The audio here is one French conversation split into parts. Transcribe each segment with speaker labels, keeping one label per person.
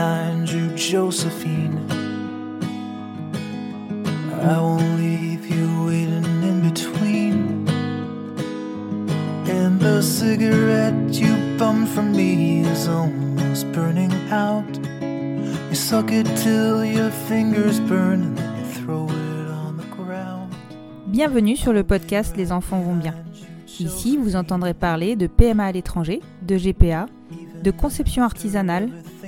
Speaker 1: behind you, Josephine. I won't leave you waiting in between. And the cigarette you bummed from me is almost burning out. You suck it till your fingers burn and then you throw it on the ground.
Speaker 2: Bienvenue sur le podcast Les enfants vont bien. Ici, vous entendrez parler de PMA à l'étranger, de GPA, de conception artisanale,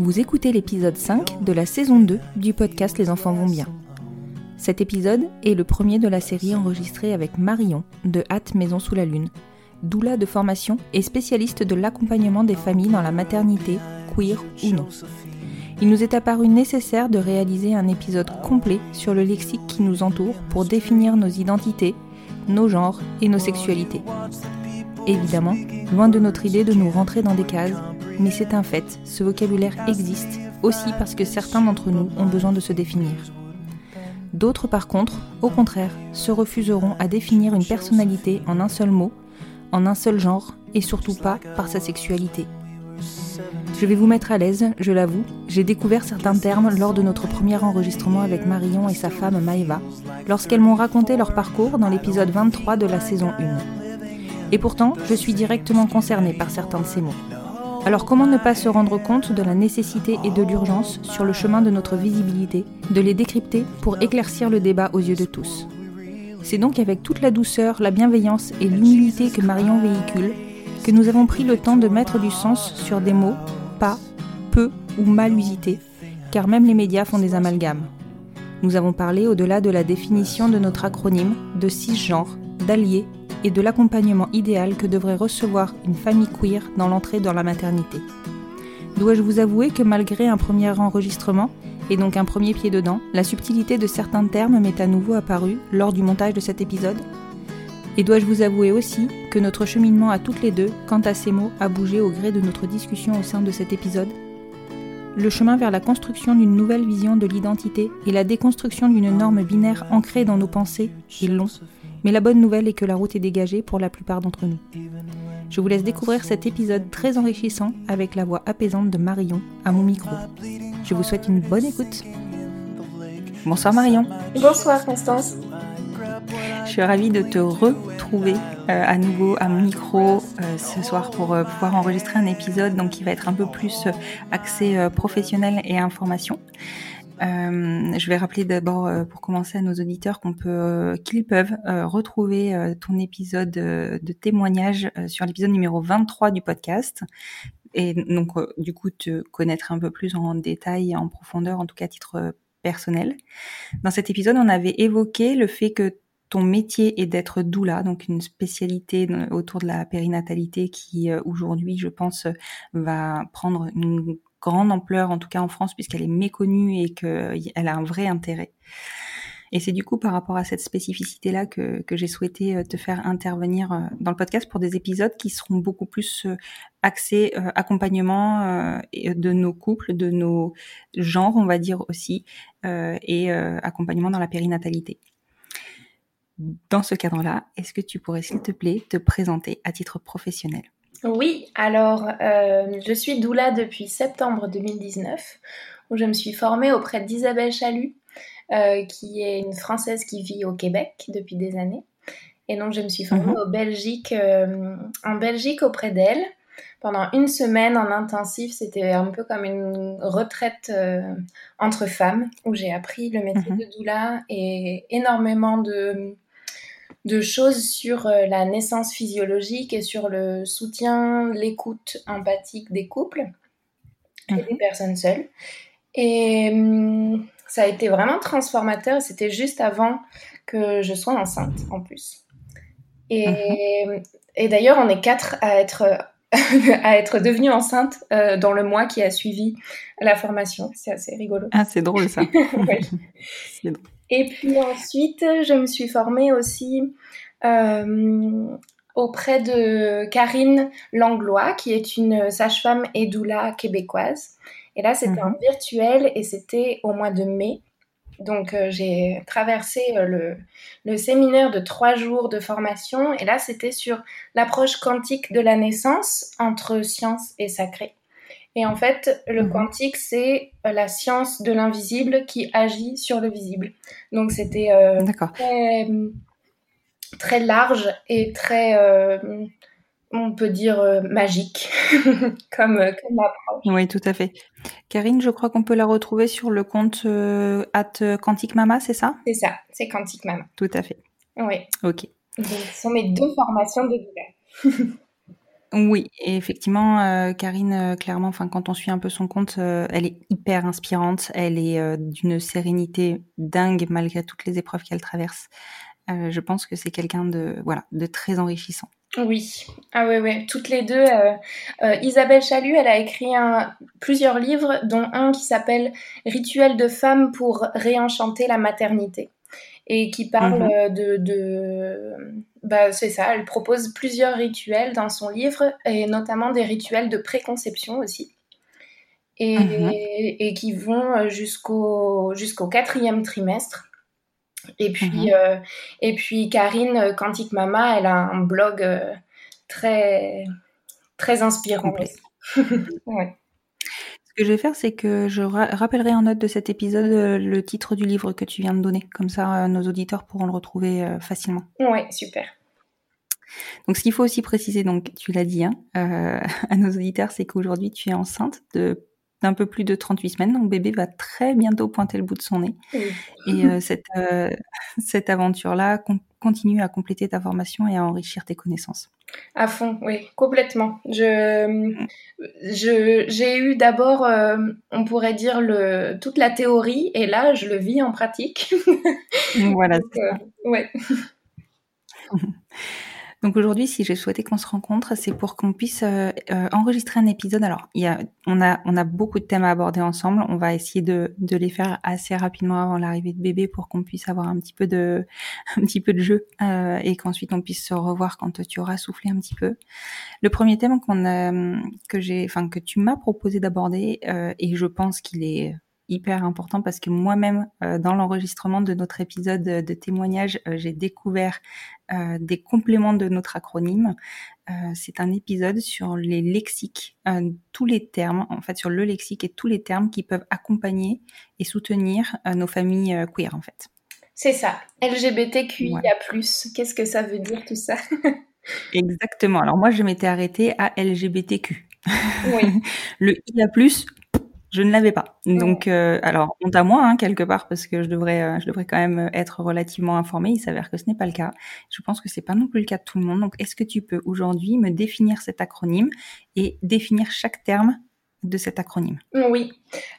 Speaker 2: Vous écoutez l'épisode 5 de la saison 2 du podcast Les enfants vont bien. Cet épisode est le premier de la série enregistrée avec Marion de Hâte Maison sous la Lune, doula de formation et spécialiste de l'accompagnement des familles dans la maternité, queer ou non. Il nous est apparu nécessaire de réaliser un épisode complet sur le lexique qui nous entoure pour définir nos identités, nos genres et nos sexualités. Évidemment, loin de notre idée de nous rentrer dans des cases, mais c'est un fait, ce vocabulaire existe aussi parce que certains d'entre nous ont besoin de se définir. D'autres par contre, au contraire, se refuseront à définir une personnalité en un seul mot, en un seul genre et surtout pas par sa sexualité. Je vais vous mettre à l'aise, je l'avoue, j'ai découvert certains termes lors de notre premier enregistrement avec Marion et sa femme Maëva, lorsqu'elles m'ont raconté leur parcours dans l'épisode 23 de la saison 1. Et pourtant, je suis directement concernée par certains de ces mots. Alors comment ne pas se rendre compte de la nécessité et de l'urgence sur le chemin de notre visibilité, de les décrypter pour éclaircir le débat aux yeux de tous? C'est donc avec toute la douceur, la bienveillance et l'humilité que Marion véhicule que nous avons pris le temps de mettre du sens sur des mots pas, peu ou mal usités, car même les médias font des amalgames. Nous avons parlé au-delà de la définition de notre acronyme, de cisgenre, d'alliés et de l'accompagnement idéal que devrait recevoir une famille queer dans l'entrée dans la maternité. Dois-je vous avouer que malgré un premier enregistrement, et donc un premier pied dedans, la subtilité de certains termes m'est à nouveau apparue lors du montage de cet épisode? Et dois-je vous avouer aussi que notre cheminement à toutes les deux, quant à ces mots, a bougé au gré de notre discussion au sein de cet épisode? Le chemin vers la construction d'une nouvelle vision de l'identité et la déconstruction d'une norme binaire ancrée dans nos pensées est long, mais la bonne nouvelle est que la route est dégagée pour la plupart d'entre nous. Je vous laisse découvrir cet épisode très enrichissant avec la voix apaisante de Marion à mon micro. Je vous souhaite une bonne écoute. Bonsoir Marion.
Speaker 3: Bonsoir Constance.
Speaker 2: Je suis ravie de te retrouver euh, à nouveau à mon micro euh, ce soir pour euh, pouvoir enregistrer un épisode donc qui va être un peu plus axé professionnel et information. Euh, je vais rappeler d'abord, euh, pour commencer à nos auditeurs, qu'on peut, euh, qu'ils peuvent retrouver ton épisode de témoignage sur l'épisode numéro 23 du podcast. Et donc, du coup, te connaître un peu plus en détail en profondeur, en tout cas à titre personnel. Dans cet épisode, on avait évoqué le fait que ton métier est d'être doula, donc une spécialité autour de la périnatalité qui aujourd'hui, je pense, va prendre une grande ampleur, en tout cas en France, puisqu'elle est méconnue et qu'elle a un vrai intérêt. Et c'est du coup par rapport à cette spécificité-là que, j'ai souhaité euh, te faire intervenir euh, dans le podcast pour des épisodes qui seront beaucoup plus euh, axés accompagnement de nos couples, de nos genres, on va dire aussi, et accompagnement dans la périnatalité. Dans ce cadre-là, est-ce que tu pourrais, s'il te plaît, te présenter à titre professionnel?
Speaker 3: Oui, alors je suis doula depuis septembre 2019, où je me suis formée auprès d'Isabelle Chalut, euh, qui est une Française qui vit au Québec depuis des années. Et donc, je me suis formée mhm. Belgique, euh, en Belgique auprès d'elle pendant une semaine en intensif. C'était un peu comme une retraite euh, entre femmes où j'ai appris le métier mhm. de doula et énormément de, de choses sur la naissance physiologique et sur le soutien, l'écoute empathique des couples et des mhm. personnes seules. Et hum, ça a été vraiment transformateur. C'était juste avant que je sois enceinte en plus. Et, mhm. et d'ailleurs, on est quatre à être à être devenue enceinte euh, dans le mois qui a suivi la formation. C'est assez rigolo.
Speaker 2: Ah, c'est drôle ça.
Speaker 3: Et puis ensuite, je me suis formée aussi euh, auprès de Karine Langlois, qui est une sage-femme et doula québécoise. Et là, c'était en mhm. virtuel et c'était au mois de mai. Donc, euh, j'ai traversé euh, le, le, séminaire de trois jours de formation. Et là, c'était sur l'approche quantique de la naissance entre science et sacré. Et en fait, le mhm. quantique, c'est euh, la science de l'invisible qui agit sur le visible. Donc, c'était très, très, large et très on peut dire euh, magique comme, euh, comme, approche.
Speaker 2: Oui, tout à fait. Karine, je crois qu'on peut la retrouver sur le compte euh, at Quantique Mama, c'est ça?
Speaker 3: C'est ça, c'est Quantique Mama.
Speaker 2: Tout à fait.
Speaker 3: Oui.
Speaker 2: Ok.
Speaker 3: ce sont mes deux formations de douleur.
Speaker 2: oui, effectivement, Karine, clairement, enfin, quand on suit un peu son compte, elle est hyper inspirante. Elle est d'une sérénité dingue malgré toutes les épreuves qu'elle traverse. je pense que c'est quelqu'un de voilà de très enrichissant.
Speaker 3: Oui, ah ouais, ouais, toutes les deux. Euh, euh, Isabelle Chalut, elle a écrit plusieurs livres, dont un qui s'appelle Rituel de femme pour réenchanter la maternité, et qui parle mhm. de, de bah, c'est ça. Elle propose plusieurs rituels dans son livre, et notamment des rituels de préconception aussi, et, mhm. et qui vont jusqu'au jusqu'au quatrième trimestre. Et puis, mhm. euh, et puis Karine, euh, Quantique Mama, elle a un blog euh, très, très inspirant.
Speaker 2: Ce que je vais faire, c'est que je rappellerai en note de cet épisode le titre du livre que tu viens de donner. Comme ça, nos auditeurs pourront le retrouver facilement.
Speaker 3: Oui, super.
Speaker 2: Donc, ce qu'il faut aussi préciser, donc tu l'as dit hein, à nos auditeurs, c'est qu'aujourd'hui, tu es enceinte de d'un peu plus de 38 semaines. Donc bébé va très bientôt pointer le bout de son nez. Et euh, cette, euh, cette aventure-là continue à compléter ta formation et à enrichir tes connaissances.
Speaker 3: À fond, oui, complètement. Je, je, j'ai eu d'abord, euh, on pourrait dire, le, toute la théorie, et là, je le vis en pratique.
Speaker 2: voilà.
Speaker 3: Donc, ouais.
Speaker 2: Donc aujourd'hui, si j'ai souhaité qu'on se rencontre, c'est pour qu'on puisse euh, euh, enregistrer un épisode. Alors, y a, on a, on a beaucoup de thèmes à aborder ensemble. On va essayer de, de les faire assez rapidement avant l'arrivée de bébé pour qu'on puisse avoir un petit peu de, un petit peu de jeu euh, et qu'ensuite on puisse se revoir quand tu auras soufflé un petit peu. Le premier thème qu'on a, que j'ai, enfin que tu m'as proposé d'aborder et je pense qu'il est hyper important parce que moi-même, euh, dans l'enregistrement de notre épisode de témoignage, euh, j'ai découvert euh, des compléments de notre acronyme. c'est un épisode sur les lexiques, tous les termes, en fait, sur le lexique et tous les termes qui peuvent accompagner et soutenir nos familles queer, en fait.
Speaker 3: C'est ça, LGBTQIA+. Qu'est-ce que ça veut dire tout ça?
Speaker 2: Exactement. Alors moi, je m'étais arrêtée à LGBTQ. Oui. le IA+, je ne l'avais pas. Donc, euh, alors, honte à moi, hein, quelque part, parce que je devrais, euh, je devrais quand même être relativement informée. Il s'avère que ce n'est pas le cas. Je pense que c'est pas non plus le cas de tout le monde. Donc, est-ce que tu peux aujourd'hui me définir cet acronyme et définir chaque terme de cet acronyme
Speaker 3: Oui.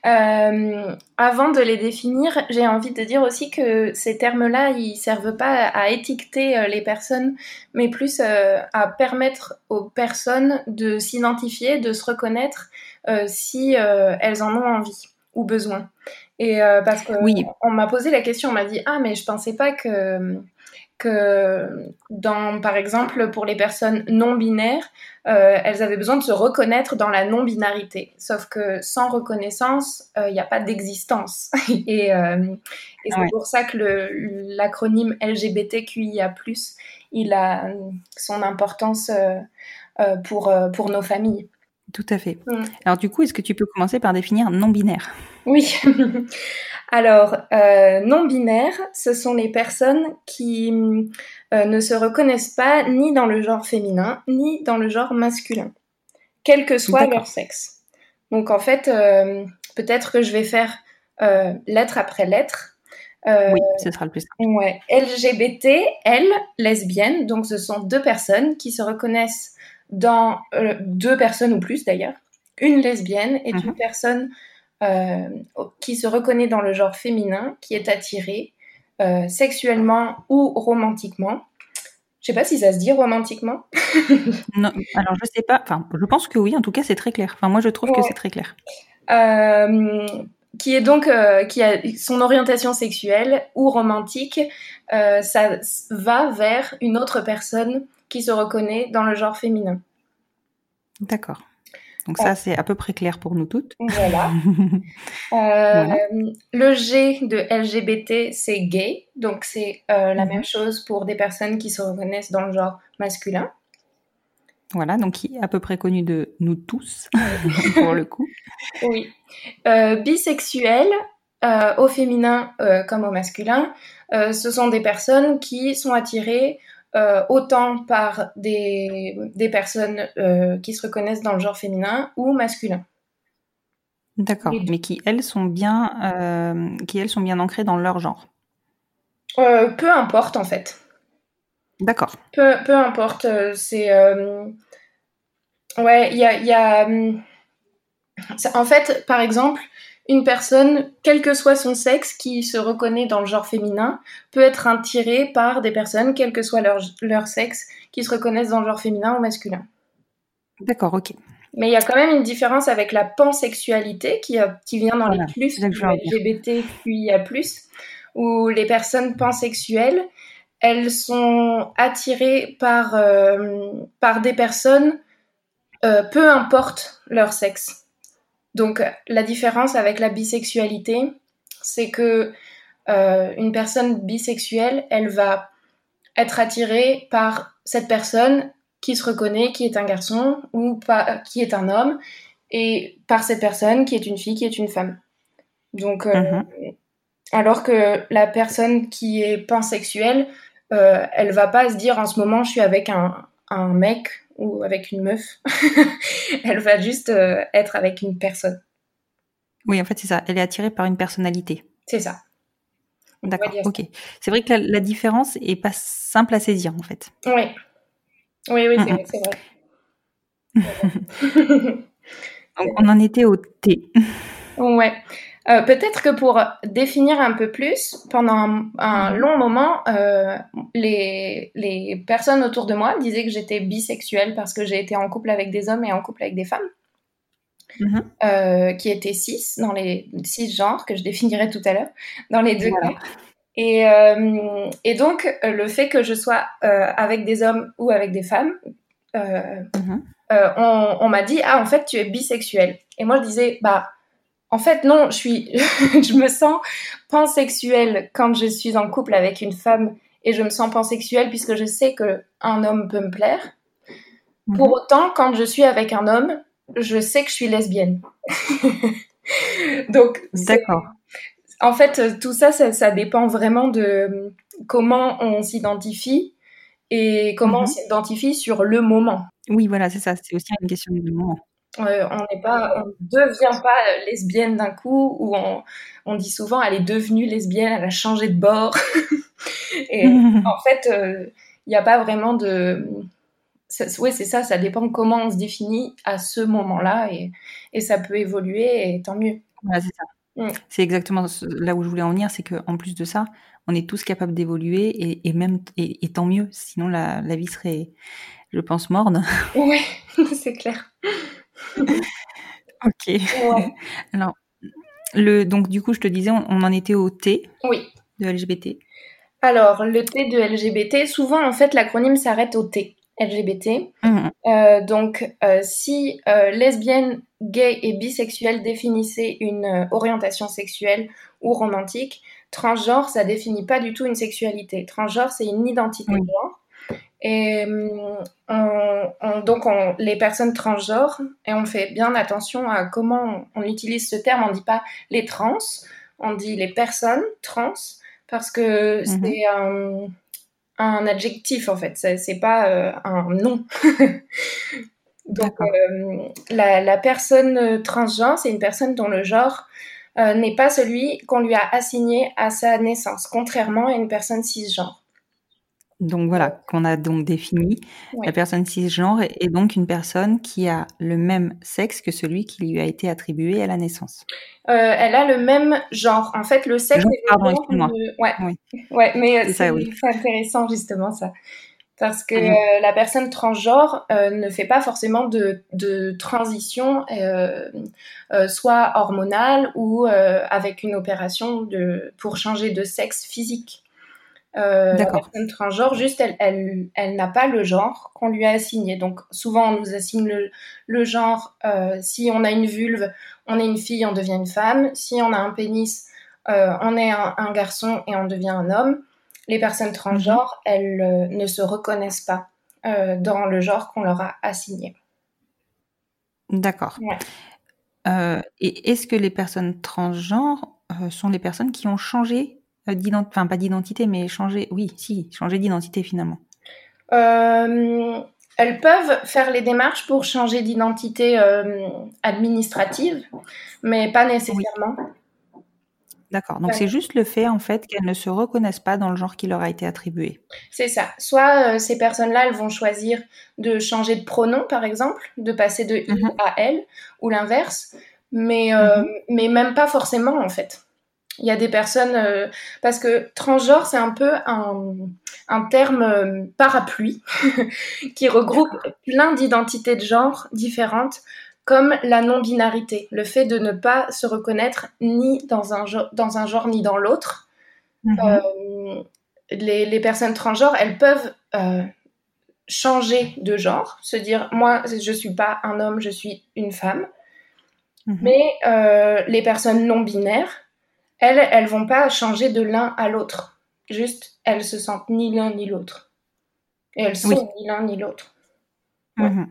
Speaker 3: Euh, avant de les définir, j'ai envie de dire aussi que ces termes-là, ils servent pas à étiqueter les personnes, mais plus à permettre aux personnes de s'identifier, de se reconnaître euh, si euh, elles en ont envie. ou besoin. Et euh, parce que
Speaker 2: Oui.
Speaker 3: on m'a posé la question, on m'a dit ah mais je pensais pas que que dans par exemple pour les personnes non binaires, euh, elles avaient besoin de se reconnaître dans la non binarité. Sauf que sans reconnaissance, il n'y a pas d'existence. et euh, et c'est
Speaker 2: Ouais.
Speaker 3: pour ça que l'acronyme LGBTQIA+, il a son importance euh, euh, pour, euh, pour nos familles.
Speaker 2: Tout à fait.
Speaker 3: Mm.
Speaker 2: Alors du coup, est-ce que tu peux commencer par définir non-binaire?
Speaker 3: Oui. Alors, euh, non-binaires, ce sont les personnes qui euh, ne se reconnaissent pas ni dans le genre féminin, ni dans le genre masculin, quel que soit leur sexe. Donc en fait, euh, peut-être que je vais faire lettre après lettre.
Speaker 2: Oui, ce sera le plus simple.
Speaker 3: Ouais, LGBT, elle, lesbienne, donc ce sont deux personnes qui se reconnaissent dans euh, deux personnes ou plus d'ailleurs. Une lesbienne est une
Speaker 2: Mhm.
Speaker 3: personne euh, qui se reconnaît dans le genre féminin, qui est attirée euh, sexuellement ou romantiquement. Je sais pas si ça se dit romantiquement.
Speaker 2: Non, alors je sais pas. Enfin, je pense que oui. En tout cas, c'est très clair. Enfin, moi, je trouve que c'est très clair.
Speaker 3: Qui est donc qui a son orientation sexuelle ou romantique, ça va vers une autre personne qui se reconnaît dans le genre féminin.
Speaker 2: D'accord. Donc ça, c'est à peu près clair pour nous toutes.
Speaker 3: Voilà. Euh, Le G de LGBT, c'est gay, donc c'est euh, la
Speaker 2: Mhm.
Speaker 3: même chose pour des personnes qui se reconnaissent dans le genre masculin.
Speaker 2: Voilà, donc qui est à peu près connu de nous tous, pour le coup.
Speaker 3: Oui. Euh, bisexuel, euh, au féminin comme au masculin, ce sont des personnes qui sont attirées euh, autant par des, des personnes euh, qui se reconnaissent dans le genre féminin ou masculin.
Speaker 2: D'accord. Mais qui elles sont bien, euh, qui elles sont bien ancrées dans leur genre.
Speaker 3: Euh, peu importe en fait.
Speaker 2: D'accord.
Speaker 3: Peu, peu importe, c'est... euh, Ouais, il y a... il y a, hum, En fait, par exemple, une personne, quel que soit son sexe, qui se reconnaît dans le genre féminin, peut être attirée par des personnes, quel que soit leur, leur sexe, qui se reconnaissent dans le genre féminin ou masculin.
Speaker 2: D'accord, ok.
Speaker 3: Mais il y a quand même une différence avec la pansexualité qui, euh, qui vient dans
Speaker 2: Voilà,
Speaker 3: les plus. LGBTQIA+, où les personnes pansexuelles, elles sont attirées par, euh, par des personnes, euh, peu importe leur sexe. Donc la différence avec la bisexualité, c'est que euh, une personne bisexuelle, elle va être attirée par cette personne qui se reconnaît, qui est un garçon ou pas, qui est un homme, et par cette personne qui est une fille, qui est une femme. Donc, euh,
Speaker 2: Mhm.
Speaker 3: alors que la personne qui est pansexuelle, euh, elle va pas se dire en ce moment je suis avec un, un mec ou avec une meuf. elle va juste euh, être avec une personne.
Speaker 2: Oui, en fait, c'est ça. Elle est attirée par une personnalité.
Speaker 3: C'est ça.
Speaker 2: D'accord, ok. C'est vrai que la, la différence est pas simple à saisir, en fait.
Speaker 3: Oui. Oui, oui, c'est vrai. C'est vrai.
Speaker 2: Donc, on en était au T.
Speaker 3: Ouais. Euh, Peut-être que pour définir un peu plus, pendant un, un
Speaker 2: Mhm.
Speaker 3: long moment, euh, les, les personnes autour de moi disaient que j'étais bisexuelle parce que j'ai été en couple avec des hommes et en couple avec des femmes,
Speaker 2: Mhm.
Speaker 3: euh, qui étaient cis, dans les six genres que je définirai tout à l'heure, dans les deux
Speaker 2: Voilà.
Speaker 3: cas. Et, et donc, le fait que je sois avec des hommes ou avec des femmes,
Speaker 2: Mhm.
Speaker 3: on, on m'a dit ah en fait tu es bisexuelle et moi je disais bah en fait non je suis je me sens pansexuelle quand je suis en couple avec une femme et je me sens pansexuelle puisque je sais que un homme peut me plaire pour
Speaker 2: Mhm.
Speaker 3: autant quand je suis avec un homme je sais que je suis lesbienne donc
Speaker 2: D'accord.
Speaker 3: en fait tout ça, ça ça dépend vraiment de comment on s'identifie et comment on
Speaker 2: Mhm.
Speaker 3: s'identifie sur le moment
Speaker 2: Oui, voilà, c'est ça. C'est aussi une question de moment.
Speaker 3: Euh, on n'est pas, on devient pas euh, lesbienne d'un coup, ou on, on dit souvent elle est devenue lesbienne, elle a changé de bord. Et en fait, il n'y a pas vraiment de. ça- ouais, c'est ça, ça dépend comment on se définit à ce moment-là, et, et ça peut évoluer, et tant mieux.
Speaker 2: Voilà, c'est ça.
Speaker 3: Mm.
Speaker 2: C'est exactement là où je voulais en venir, c'est qu'en plus de ça, on est tous capables d'évoluer et, et même et, et tant mieux. Sinon, la, la vie serait, je pense, morne.
Speaker 3: Ouais, c'est clair.
Speaker 2: Ok.
Speaker 3: Ouais.
Speaker 2: Alors, le, donc du coup, je te disais, on, on en était au T
Speaker 3: Oui.
Speaker 2: de LGBT.
Speaker 3: Alors, le T de LGBT, souvent, en fait, l'acronyme s'arrête au T. LGBT.
Speaker 2: Mhm.
Speaker 3: Euh, donc, euh, si euh, lesbienne, gay et bisexuelle définissaient une orientation sexuelle ou romantique, transgenre, ça définit pas du tout une sexualité. Transgenre, c'est une identité de genre. Et on- on- donc, on- les personnes transgenres, et on fait bien attention à comment on, utilise ce terme, on dit pas les trans, on dit les personnes trans, parce que
Speaker 2: Mhm.
Speaker 3: c'est un, un adjectif en fait, c'est pas euh, un nom. Donc euh, la, la personne euh, transgenre, c'est une personne dont le genre euh, n'est pas celui qu'on lui a assigné à sa naissance, contrairement à une personne cisgenre.
Speaker 2: Donc voilà, qu'on a donc défini.
Speaker 3: Oui.
Speaker 2: La personne cisgenre est donc une personne qui a le même sexe que celui qui lui a été attribué à la naissance.
Speaker 3: Euh, elle a le même genre. En fait, le sexe
Speaker 2: Genre,
Speaker 3: est
Speaker 2: pardon,
Speaker 3: genre
Speaker 2: excuse-moi.
Speaker 3: de- Ouais,
Speaker 2: Oui.
Speaker 3: ouais, mais euh,
Speaker 2: C'est ça, oui.
Speaker 3: intéressant justement ça. Parce que euh, la personne transgenre euh, ne fait pas forcément de, de transition, soit hormonale ou avec une opération de, pour changer de sexe physique. Euh, la personne transgenre, juste, elle, elle, elle n'a pas le genre qu'on lui a assigné. Donc, souvent, on nous assigne le, le genre. euh, si on a une vulve, on est une fille, on devient une femme. Si on a un pénis, euh, on est un, un garçon et on devient un homme. Les personnes transgenres, elles euh, ne se reconnaissent pas dans le genre qu'on leur a assigné.
Speaker 2: D'accord.
Speaker 3: Ouais.
Speaker 2: Et est-ce que les personnes transgenres sont les personnes qui ont changé euh, d'identité, enfin pas d'identité, mais changé, oui, si, changé d'identité finalement.
Speaker 3: Euh, elles peuvent faire les démarches pour changer d'identité euh, administrative, mais pas nécessairement.
Speaker 2: D'accord. Donc
Speaker 3: Ouais.
Speaker 2: c'est juste le fait en fait qu'elles ne se reconnaissent pas dans le genre qui leur a été attribué.
Speaker 3: C'est ça. Soit euh, ces personnes-là, elles vont choisir de changer de pronom, par exemple, de passer de il
Speaker 2: Mhm.
Speaker 3: à elle, ou l'inverse, mais, euh, mais même pas forcément, en fait. Il y a des personnes... euh, parce que transgenre, c'est un peu un, un terme euh, parapluie qui regroupe plein d'identités de genre différentes, comme la non-binarité, le fait de ne pas se reconnaître ni dans un, dans un genre ni dans l'autre.
Speaker 2: Mhm.
Speaker 3: Euh, les, les personnes transgenres, elles peuvent changer de genre, se dire moi je suis pas un homme, je suis une femme.
Speaker 2: Mhm.
Speaker 3: Mais euh, les personnes non binaires, elles, elles vont pas changer de l'un à l'autre. Juste, elles se sentent ni l'un ni l'autre. Et elles sont
Speaker 2: Oui.
Speaker 3: ni l'un ni l'autre. ouais.
Speaker 2: Mhm.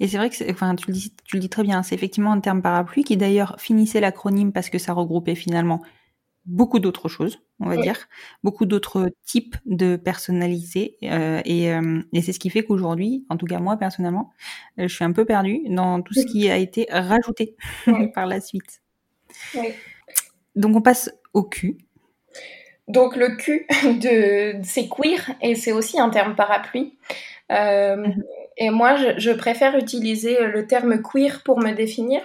Speaker 2: Et c'est vrai que, enfin, tu le dis, tu le dis très bien, c'est effectivement un terme parapluie qui d'ailleurs finissait l'acronyme parce que ça regroupait finalement beaucoup d'autres choses, on va
Speaker 3: Oui.
Speaker 2: dire, beaucoup d'autres types de personnalités, euh, et, euh, et c'est ce qui fait qu'aujourd'hui, en tout cas moi personnellement, euh, je suis un peu perdue dans tout ce qui a été rajouté
Speaker 3: Oui.
Speaker 2: par la suite.
Speaker 3: Oui.
Speaker 2: Donc on passe au cul.
Speaker 3: Donc le Q de c'est queer et c'est aussi un terme parapluie. Euh,
Speaker 2: Mhm.
Speaker 3: Et moi, je, je préfère utiliser le terme queer pour me définir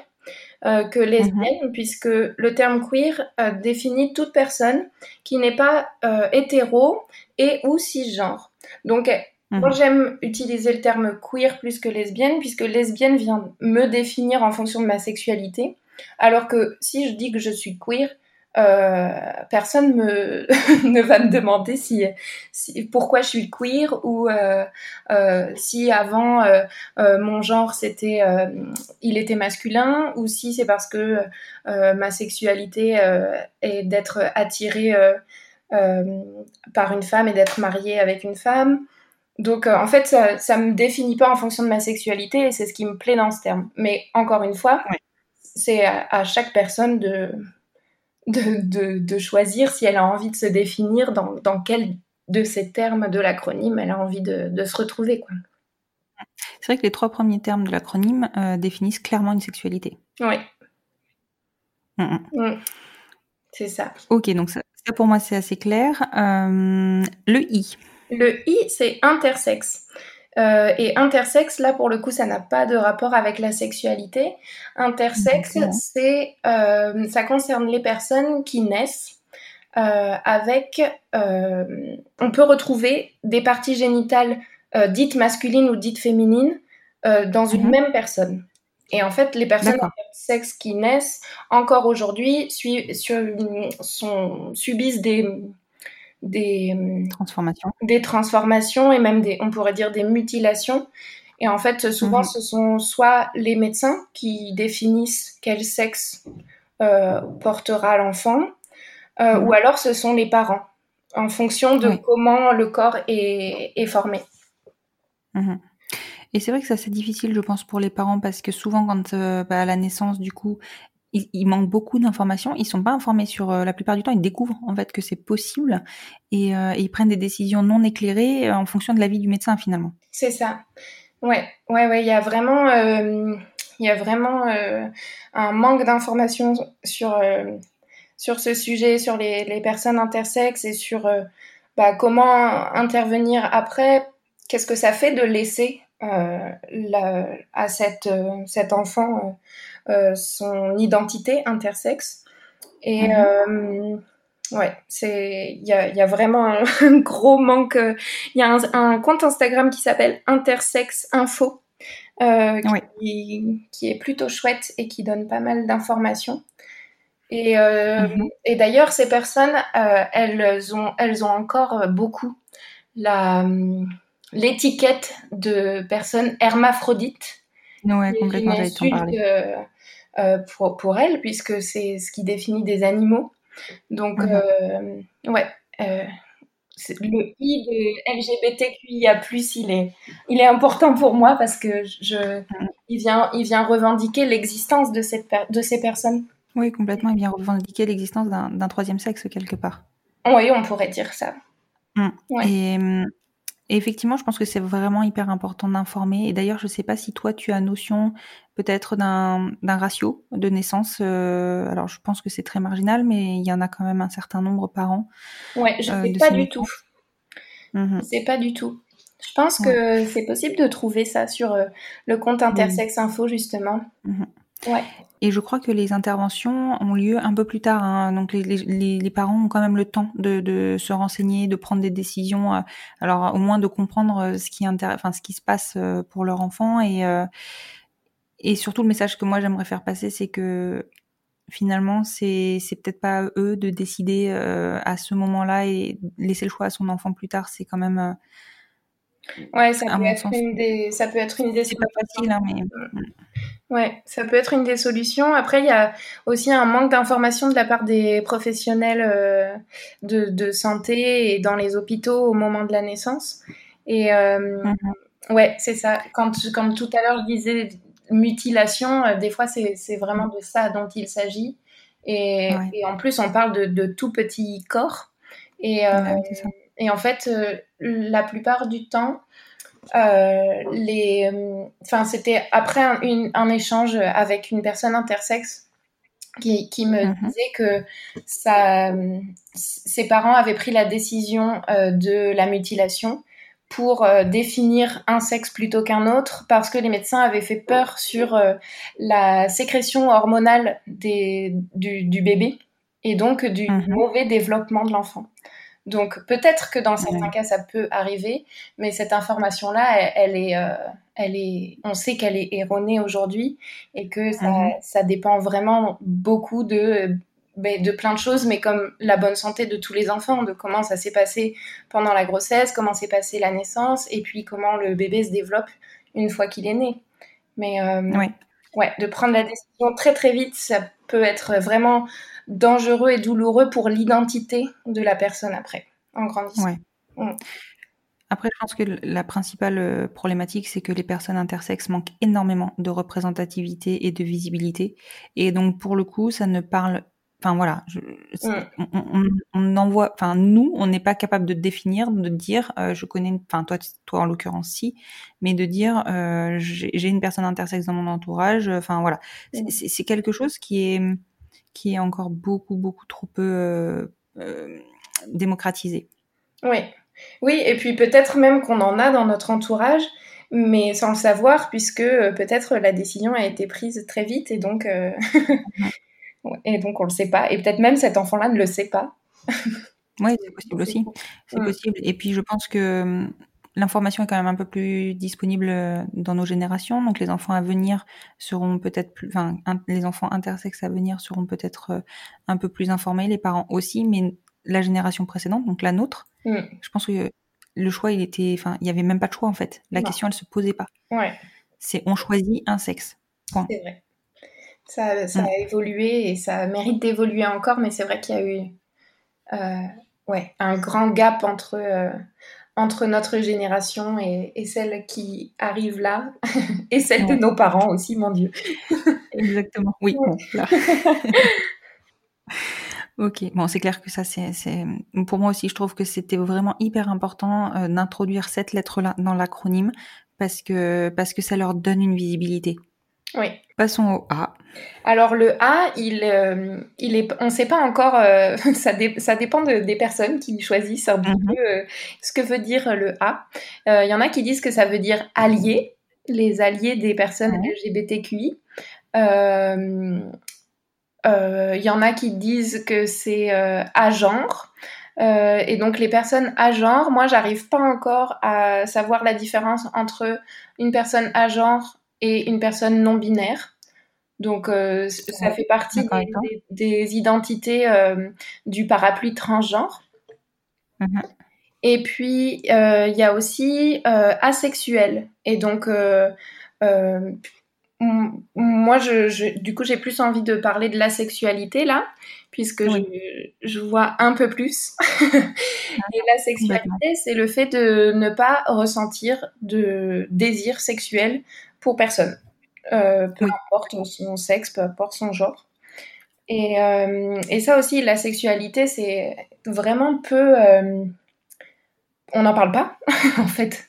Speaker 3: euh, que lesbienne, puisque le terme queer euh, définit toute personne qui n'est pas hétéro et ou cisgenre. Donc
Speaker 2: Mhm.
Speaker 3: moi, j'aime utiliser le terme queer plus que lesbienne, puisque lesbienne vient me définir en fonction de ma sexualité, alors que si je dis que je suis queer, euh, personne me ne va me demander si, si- pourquoi je suis queer ou euh, euh, si avant mon genre c'était il était masculin ou si c'est parce que ma sexualité est d'être attirée par une femme et d'être mariée avec une femme. Donc en fait ça ça me définit pas en fonction de ma sexualité et c'est ce qui me plaît dans ce terme. Mais encore une fois, c'est à, à chaque personne de de, de, de choisir si elle a envie de se définir dans, dans quel de ces termes de l'acronyme elle a envie de, de se retrouver. Quoi.
Speaker 2: C'est vrai que les trois premiers termes de l'acronyme euh, définissent clairement une sexualité.
Speaker 3: Oui,
Speaker 2: Mhm.
Speaker 3: Mm. c'est ça.
Speaker 2: Ok, donc ça, ça, pour moi c'est assez clair. Euh, le I.
Speaker 3: Le I, c'est intersexe. Euh, et intersexe, là, pour le coup, ça n'a pas de rapport avec la sexualité. Intersexe, c'est, euh, ça concerne les personnes qui naissent euh, avec... on peut retrouver des parties génitales dites masculines ou dites féminines dans une
Speaker 2: Mhm.
Speaker 3: même personne. Et en fait, les personnes intersexes qui naissent encore aujourd'hui sont- subissent des, des,
Speaker 2: Transformation.
Speaker 3: des transformations et même des, on pourrait dire des mutilations. Et en fait, souvent,
Speaker 2: Mhm.
Speaker 3: ce sont soit les médecins qui définissent quel sexe euh, portera l'enfant, euh,
Speaker 2: Mhm.
Speaker 3: ou alors ce sont les parents, en fonction de
Speaker 2: Oui.
Speaker 3: comment le corps est, est formé.
Speaker 2: Mhm. Et c'est vrai que ça c'est difficile, je pense, pour les parents parce que souvent, quand euh, bah, à la naissance, du coup, il, manque beaucoup d'informations. Ils sont pas informés sur euh, la plupart du temps. Ils découvrent en fait que c'est possible et, euh, ils prennent des décisions non éclairées euh, en fonction de l'avis du médecin finalement.
Speaker 3: C'est ça. Ouais, ouais, ouais. Il y a vraiment, il y a vraiment un manque d'informations sur sur ce sujet, sur les, personnes intersexes et sur bah, comment intervenir après. Qu'est-ce que ça fait de laisser la- à cette, cet enfant son identité intersexe Et
Speaker 2: Mhm.
Speaker 3: euh, ouais, c'est il y a, y a vraiment un, un gros manque. euh, Il y a un, un compte Instagram qui s'appelle Intersex Info. euh, qui,
Speaker 2: Oui.
Speaker 3: qui est plutôt chouette et qui donne pas mal d'informations. Et, euh,
Speaker 2: Mhm.
Speaker 3: et d'ailleurs, ces personnes, euh, elles, ont, elles ont encore euh, beaucoup la, l'étiquette de personnes hermaphrodites. Est
Speaker 2: complètement, j'allais t'en parler.
Speaker 3: Euh, pour, pour elles, puisque c'est ce qui définit des animaux. Donc,
Speaker 2: Mhm.
Speaker 3: euh, ouais. euh, le I de LGBTQIA+, il est, il est important pour moi parce que je, il, vient, il vient revendiquer l'existence de, cette de ces personnes.
Speaker 2: Oui, complètement. Il vient revendiquer l'existence d'un troisième sexe quelque part.
Speaker 3: Oui, on pourrait dire ça. Ouais.
Speaker 2: Et, hum, et effectivement, je pense que c'est vraiment hyper important d'informer. Et d'ailleurs, je sais pas si toi, tu as notion peut-être d'un ratio de naissance. euh, alors, je pense que c'est très marginal, mais il y en a quand même un certain nombre par an.
Speaker 3: Ouais, je
Speaker 2: Euh,
Speaker 3: sais pas du tout.
Speaker 2: Mhm.
Speaker 3: Je sais pas du tout. Je pense que c'est possible de trouver ça sur euh, le compte Intersex Info, justement.
Speaker 2: Mhm. Et je crois que les interventions ont lieu un peu plus tard. hein. Donc les, parents ont quand même le temps de, se renseigner, de prendre des décisions. euh, alors au moins de comprendre euh, ce qui, se passe euh, pour leur enfant. Et, surtout le message que moi j'aimerais faire passer, c'est que finalement c'est peut-être pas à eux de décider à ce moment-là et laisser le choix à son enfant plus tard. C'est quand même
Speaker 3: Ouais, ça peut, être une des, ça peut être une des
Speaker 2: pas facile, hein, mais
Speaker 3: Ouais, ça peut être une des solutions. Après, il y a aussi un manque d'information de la part des professionnels euh, de, de santé et dans les hôpitaux au moment de la naissance. Et euh,
Speaker 2: Mhm.
Speaker 3: ouais, c'est ça. Quand, comme tout à l'heure, je disais mutilation, euh, des fois, c'est vraiment de ça dont il s'agit. Et,
Speaker 2: Ouais.
Speaker 3: et en plus, on parle de, de tout petits corps. Et, euh,
Speaker 2: Ouais, c'est ça.
Speaker 3: Et en fait, euh, la plupart du temps, euh, les, euh, enfin, c'était après un, une- un échange avec une personne intersexe qui, qui me
Speaker 2: Mhm.
Speaker 3: disait que sa, ses parents avaient pris la décision de la mutilation pour euh, définir un sexe plutôt qu'un autre parce que les médecins avaient fait peur sur euh, la sécrétion hormonale des, du, du bébé et donc du
Speaker 2: Mhm.
Speaker 3: mauvais développement de l'enfant. Donc peut-être que dans certains
Speaker 2: Ouais.
Speaker 3: cas ça peut arriver, mais cette information-là, elle, elle est, euh, elle est, on sait qu'elle est erronée aujourd'hui et que ça,
Speaker 2: Mhm.
Speaker 3: ça dépend vraiment beaucoup de, ben, de plein de choses, mais comme la bonne santé de tous les enfants, de comment ça s'est passé pendant la grossesse, comment s'est passée la naissance, et puis comment le bébé se développe une fois qu'il est né. Mais euh,
Speaker 2: Ouais.
Speaker 3: Ouais, de prendre la décision très très vite, ça peut être vraiment dangereux et douloureux pour l'identité de la personne après, en grandissant.
Speaker 2: Ouais.
Speaker 3: Mm.
Speaker 2: Après, je pense que la principale euh, problématique, c'est que les personnes intersexes manquent énormément de représentativité et de visibilité. Et donc, pour le coup, ça ne parle. Enfin, voilà. je-
Speaker 3: Mm.
Speaker 2: on, envoie. Enfin, nous, on n'est pas capable de définir, de dire, euh, je connais. Enfin, toi, toi en l'occurrence, si. Mais de dire, euh, j'ai une personne intersexe dans mon entourage. Enfin, voilà. C'est-
Speaker 3: Mm.
Speaker 2: C'est quelque chose qui est qui est encore beaucoup, beaucoup trop peu euh, euh, démocratisé.
Speaker 3: Oui. Oui, et puis peut-être même qu'on en a dans notre entourage, mais sans le savoir, puisque euh, peut-être la décision a été prise très vite et donc, euh, et donc on le sait pas. Et peut-être même cet enfant-là ne le sait pas.
Speaker 2: Oui, c'est possible aussi. C'est possible. Et puis, je pense que hum, l'information est quand même un peu plus disponible euh, dans nos générations. Donc les enfants à venir seront peut-être plus, enfin les enfants intersexes à venir seront peut-être euh, un peu plus informés, les parents aussi, mais la génération précédente, donc la nôtre, mm. je pense que le choix il était, enfin il y avait même pas de choix en fait. La question elle se posait pas.
Speaker 3: Ouais.
Speaker 2: C'est on choisit un sexe.
Speaker 3: C'est vrai. Ça, ça a mm. évolué et ça mérite d'évoluer encore, mais c'est vrai qu'il y a eu euh, ouais, un grand gap entre entre notre génération et, celle qui arrive là, et celle de nos parents aussi, mon Dieu.
Speaker 2: Exactement, oui. ok, bon, c'est clair que ça, c'est, pour moi aussi, je trouve que c'était vraiment hyper important euh, d'introduire cette lettre-là dans l'acronyme parce que, parce que ça leur donne une visibilité.
Speaker 3: Oui.
Speaker 2: Passons au A.
Speaker 3: Alors le A, il, euh, il est, on ne sait pas encore, euh, ça, ça, dépend des personnes qui choisissent un mhm. peu euh, ce que veut dire le A. Il y en a qui disent que ça veut dire allié, les alliés des personnes LGBTQI. Il y en a qui disent que c'est à genre. et donc les personnes à genre, moi j'arrive pas encore à savoir la différence entre une personne à genre et une personne non binaire. Donc, euh, ça fait partie des, identités euh, du parapluie transgenre. Mhm. Et puis, euh, il y a aussi asexuel. Et donc, moi, je, du coup, j'ai plus envie de parler de l'asexualité là, puisque je, vois un peu plus. et la sexualité, c'est le fait de ne pas ressentir de désir sexuel pour personne. Euh, peu importe son sexe, peu importe son genre. Et, euh, et ça aussi, la sexualité, c'est vraiment peu... Euh, on n'en parle pas, en fait.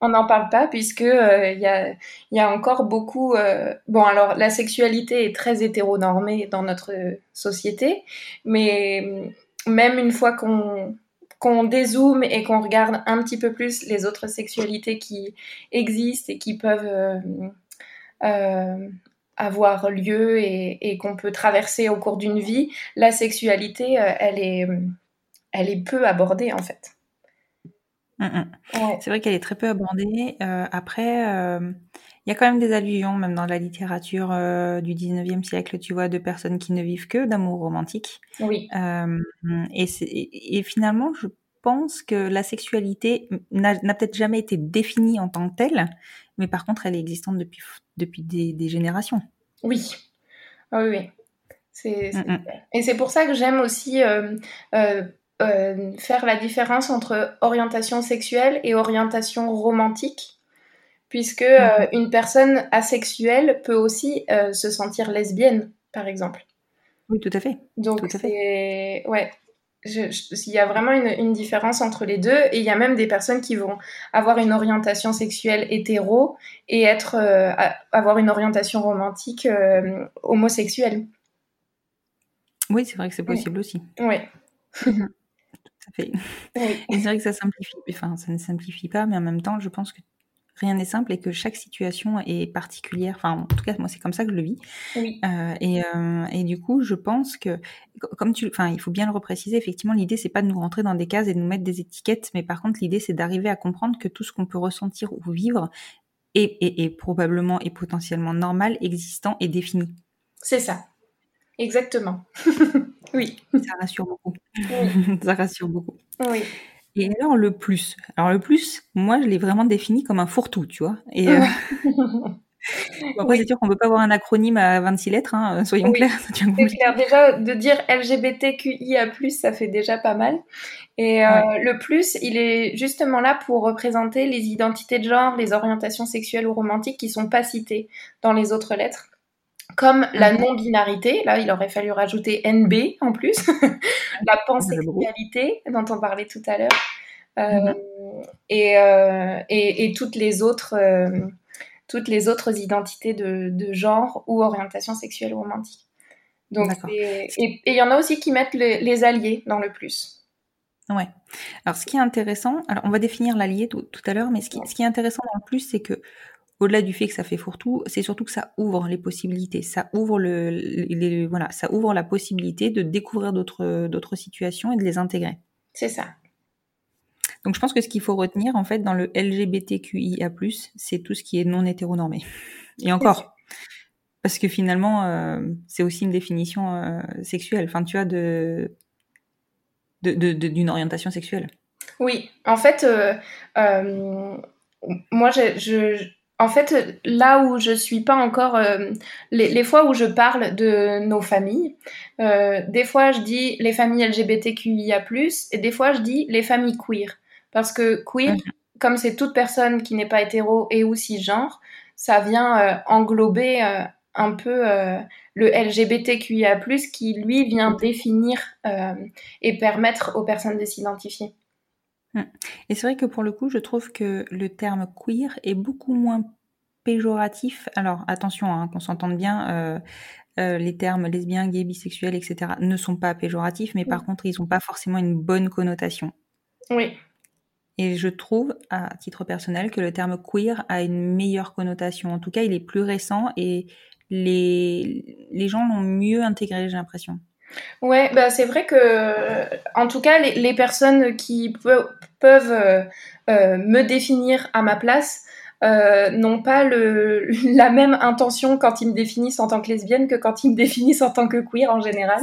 Speaker 3: On n'en parle pas puisque il y, a, y, a, encore beaucoup... bon, alors, la sexualité est très hétéronormée dans notre société, mais même une fois qu'on qu'on dézoome et qu'on regarde un petit peu plus les autres sexualités qui existent et qui peuvent euh, euh, avoir lieu et, qu'on peut traverser au cours d'une vie, la sexualité, euh, elle, est, elle est peu abordée en fait.
Speaker 2: Mm, mm. C'est vrai qu'elle est très peu abordée. après, il y a quand même des allusions, même dans la littérature du 19e siècle, tu vois, de personnes qui ne vivent que d'amour romantique.
Speaker 3: Oui.
Speaker 2: et, et, finalement, je pense que la sexualité n'a peut-être jamais été définie en tant que telle, mais par contre, elle est existante depuis, depuis des, générations.
Speaker 3: Oui, ah oui, oui. Mm, mm. Et c'est pour ça que j'aime aussi euh, euh, euh, faire la différence entre orientation sexuelle et orientation romantique, puisque mm. une personne asexuelle peut aussi se sentir lesbienne, par exemple.
Speaker 2: Oui, tout à fait.
Speaker 3: Donc, c'est... Ouais, il y a vraiment une, différence entre les deux et il y a même des personnes qui vont avoir une orientation sexuelle hétéro et être euh, avoir une orientation romantique euh, homosexuelle.
Speaker 2: Oui, c'est vrai que c'est possible aussi.
Speaker 3: Oui.
Speaker 2: fait. Et c'est vrai que ça simplifie, enfin ça ne simplifie pas, mais en même temps, je pense que rien n'est simple et que chaque situation est particulière. Enfin, en tout cas, moi, c'est comme ça que je le vis. Euh, et, euh, et, du coup, je pense que, comme tu, enfin, il faut bien le repréciser. Effectivement, l'idée c'est pas de nous rentrer dans des cases et de nous mettre des étiquettes, mais par contre, l'idée c'est d'arriver à comprendre que tout ce qu'on peut ressentir ou vivre est, est, probablement et potentiellement normal, existant et défini.
Speaker 3: C'est ça. Exactement. oui.
Speaker 2: Ça rassure beaucoup. ça rassure beaucoup.
Speaker 3: Oui.
Speaker 2: Et alors le plus Alors le plus, moi je l'ai vraiment défini comme un fourre-tout, tu vois. Et euh... après c'est sûr qu'on peut pas avoir un acronyme à 26 lettres, hein, soyons clairs.
Speaker 3: C'est clair. Déjà de dire LGBTQIA+, ça fait déjà pas mal. Et euh, le plus, il est justement là pour représenter les identités de genre, les orientations sexuelles ou romantiques qui sont pas citées dans les autres lettres comme la mhm. non-binarité, là il aurait fallu rajouter NB en plus, la pansexualité dont on parlait tout à l'heure, euh, mhm. euh, et, et, toutes les autres euh, toutes les autres identités de, genre ou orientation sexuelle ou romantique. Donc et il y en a aussi qui mettent les alliés dans le plus.
Speaker 2: Ouais. Alors ce qui est intéressant, alors on va définir l'allié tout, tout, à l'heure, mais ce qui, ce qui est intéressant dans le plus, c'est que au-delà du fait que ça fait fourre-tout, c'est surtout que ça ouvre les possibilités, ça ouvre le, voilà, ça ouvre la possibilité de découvrir d'autres d'autres situations et de les intégrer.
Speaker 3: C'est ça.
Speaker 2: Donc je pense que ce qu'il faut retenir en fait dans le LGBTQIA+, c'est tout ce qui est non hétéronormé. Et encore, parce que finalement, euh, c'est aussi une définition euh, sexuelle. Enfin, tu de d'une de, de, orientation sexuelle.
Speaker 3: Oui, en fait, euh, euh moi, je, je, en fait, là où je suis pas encore, euh, les, les, fois où je parle de nos familles, euh, des fois je dis les familles LGBTQIA+, et des fois je dis les familles queer. Parce que queer, comme c'est toute personne qui n'est pas hétéro et ou cisgenre, ça vient euh, englober un peu le LGBTQIA+, qui lui vient définir et permettre aux personnes de s'identifier.
Speaker 2: Hum. Et c'est vrai que pour le coup, je trouve que le terme queer est beaucoup moins péjoratif. Alors attention, hein, qu'on s'entende bien, euh, euh, les termes lesbien, gay, bisexuel, etc. ne sont pas péjoratifs, mais par contre, ils n'ont pas forcément une bonne connotation.
Speaker 3: Oui.
Speaker 2: Et je trouve, à titre personnel, que le terme queer a une meilleure connotation. En tout cas, il est plus récent et les, les gens l'ont mieux intégré, j'ai l'impression.
Speaker 3: Ouais, bah c'est vrai que, en tout cas, les, les personnes qui peuvent euh, euh, me définir à ma place euh, n'ont pas le, la même intention quand ils me définissent en tant que lesbienne que quand ils me définissent en tant que queer en général.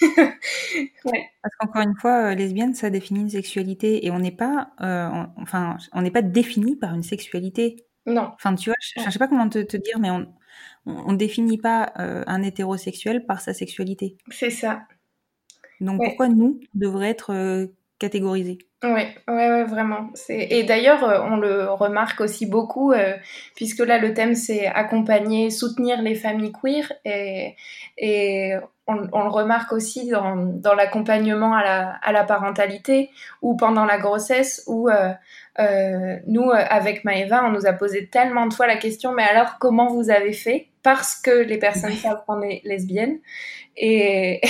Speaker 2: ouais. Parce qu'encore une fois, euh, lesbienne, ça définit une sexualité et on n'est pas, euh, enfin, on n'est pas défini par une sexualité.
Speaker 3: Non.
Speaker 2: Enfin, tu vois, je, je sais pas comment te, te dire, mais on, on, définit pas euh, un hétérosexuel par sa sexualité.
Speaker 3: C'est ça.
Speaker 2: Donc pourquoi nous devrait être euh, catégorisés?
Speaker 3: Oui, ouais, ouais, vraiment. Et d'ailleurs, euh, on le remarque aussi beaucoup, puisque là, le thème, c'est accompagner, soutenir les familles queer. Et, et on, on, le remarque aussi dans, dans l'accompagnement à la, à la, parentalité ou pendant la grossesse, où euh, nous, avec Maëva, on nous a posé tellement de fois la question, mais alors comment vous avez fait? Parce que les personnes savent qu'on est lesbienne. Et,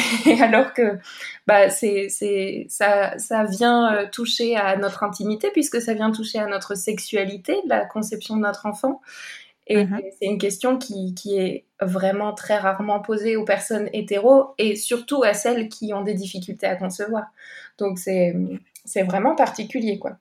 Speaker 3: alors que bah, c'est, c'est, ça, ça vient euh, toucher à notre intimité, puisque ça vient toucher à notre sexualité, la conception de notre enfant. Et mm-hmm. c'est une question qui, qui, est vraiment très rarement posée aux personnes hétéros et surtout à celles qui ont des difficultés à concevoir. Donc c'est, c'est vraiment particulier, quoi.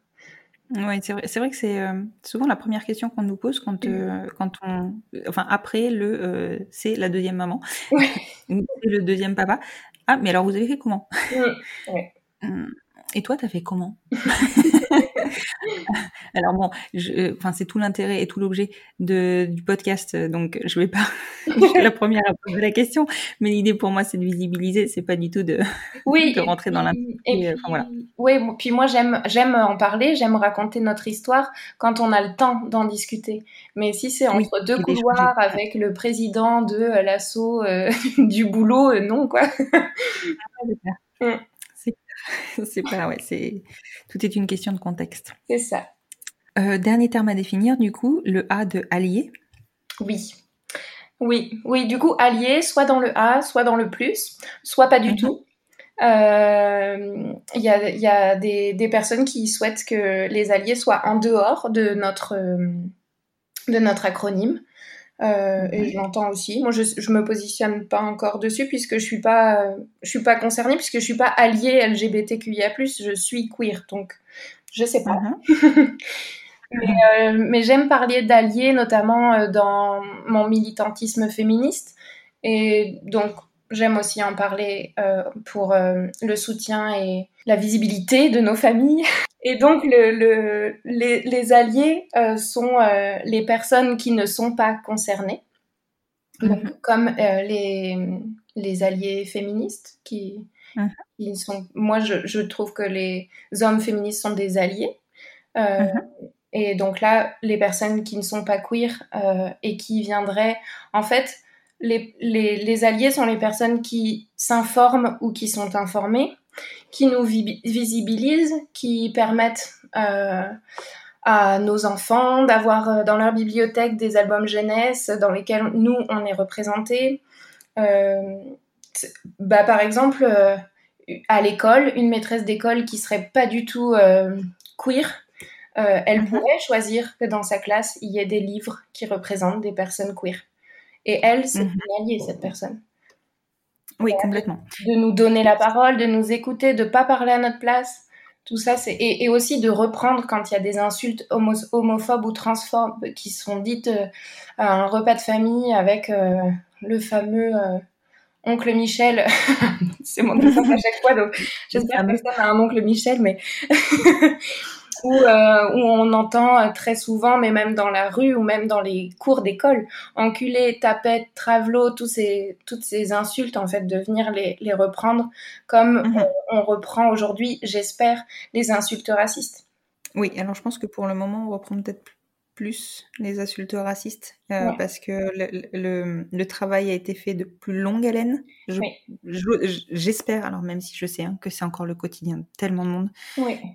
Speaker 2: Oui, c'est vrai, vrai, que c'est euh, souvent la première question qu'on nous pose quand, mmh. euh, quand on. Enfin, après le. Euh, c'est la deuxième maman. Ouais. c'est le deuxième papa. Ah, mais alors vous avez fait comment? Mmh. ouais. Mmh. Et toi, t'as fait comment? Alors bon, euh, enfin c'est tout l'intérêt et tout l'objet de du podcast, donc je vais pas je la première à poser la question, mais l'idée pour moi c'est de visibiliser, c'est pas du tout de
Speaker 3: oui,
Speaker 2: de rentrer dans l'intérêt.
Speaker 3: Euh, enfin, voilà. Oui, puis moi j'aime j'aime en parler, j'aime raconter notre histoire quand on a le temps d'en discuter. Mais si c'est entre deux couloirs avec le président de l'assaut euh, du boulot, non quoi.
Speaker 2: Ah, c'est pas, ouais, c'est tout est une question de contexte.
Speaker 3: C'est ça.
Speaker 2: Euh, dernier terme à définir, du coup, le A de allié.
Speaker 3: Oui. Oui, oui, du coup, allié, soit dans le A, soit dans le plus, soit pas du mhm. tout. Il euh, y a, y a des, des, personnes qui souhaitent que les alliés soient en dehors de notre, de notre acronyme. Euh, et je l'entends aussi. Moi, je, je me positionne pas encore dessus puisque je suis pas, je suis pas concernée puisque je suis pas alliée LGBTQIA+. Je suis queer, donc je sais pas. Uh-huh. mais, euh, mais j'aime parler d'alliés, notamment euh, dans mon militantisme féministe. Et donc, j'aime aussi en parler euh, pour euh, le soutien et la visibilité de nos familles. Et donc, le, le, les, les, alliés euh, sont les personnes qui ne sont pas concernées, donc, mm-hmm. comme les, les alliés féministes qui, mm-hmm. qui sont... Moi, je, je, trouve que les hommes féministes sont des alliés. Mm-hmm. Et donc là, les personnes qui ne sont pas queer et qui viendraient, en fait, les, les, les, alliés sont les personnes qui s'informent ou qui sont informées, qui nous visibilisent, qui permettent euh, à nos enfants d'avoir euh, dans leur bibliothèque des albums jeunesse dans lesquels nous, on est représentés. Euh, bah, par exemple, euh, à l'école, une maîtresse d'école qui serait pas du tout queer, elle -hmm. pourrait choisir que dans sa classe, il y ait des livres qui représentent des personnes queer. Et elle, c'est mmh. une alliée, cette personne.
Speaker 2: Oui, complètement.
Speaker 3: De nous donner la parole, de nous écouter, de pas parler à notre place. tout ça, c'est et, et, aussi de reprendre quand il y a des insultes homophobes ou transphobes qui sont dites euh, à un repas de famille avec euh, le fameux euh, oncle Michel. c'est mon exemple à chaque fois, donc j'espère que ça a un oncle Michel, mais où, euh, où on entend euh, très souvent, mais même dans la rue ou même dans les cours d'école, enculé, tapette, travelot, tous ces, toutes ces insultes, en fait, de venir les, les reprendre comme mhm. on, on reprend aujourd'hui, j'espère, les insultes racistes.
Speaker 2: Oui, alors je pense que pour le moment, on reprend peut-être plus les insultes racistes euh, parce que le, le, travail a été fait de plus longue haleine. J'espère, alors même si je sais hein, que c'est encore le quotidien de tellement de monde,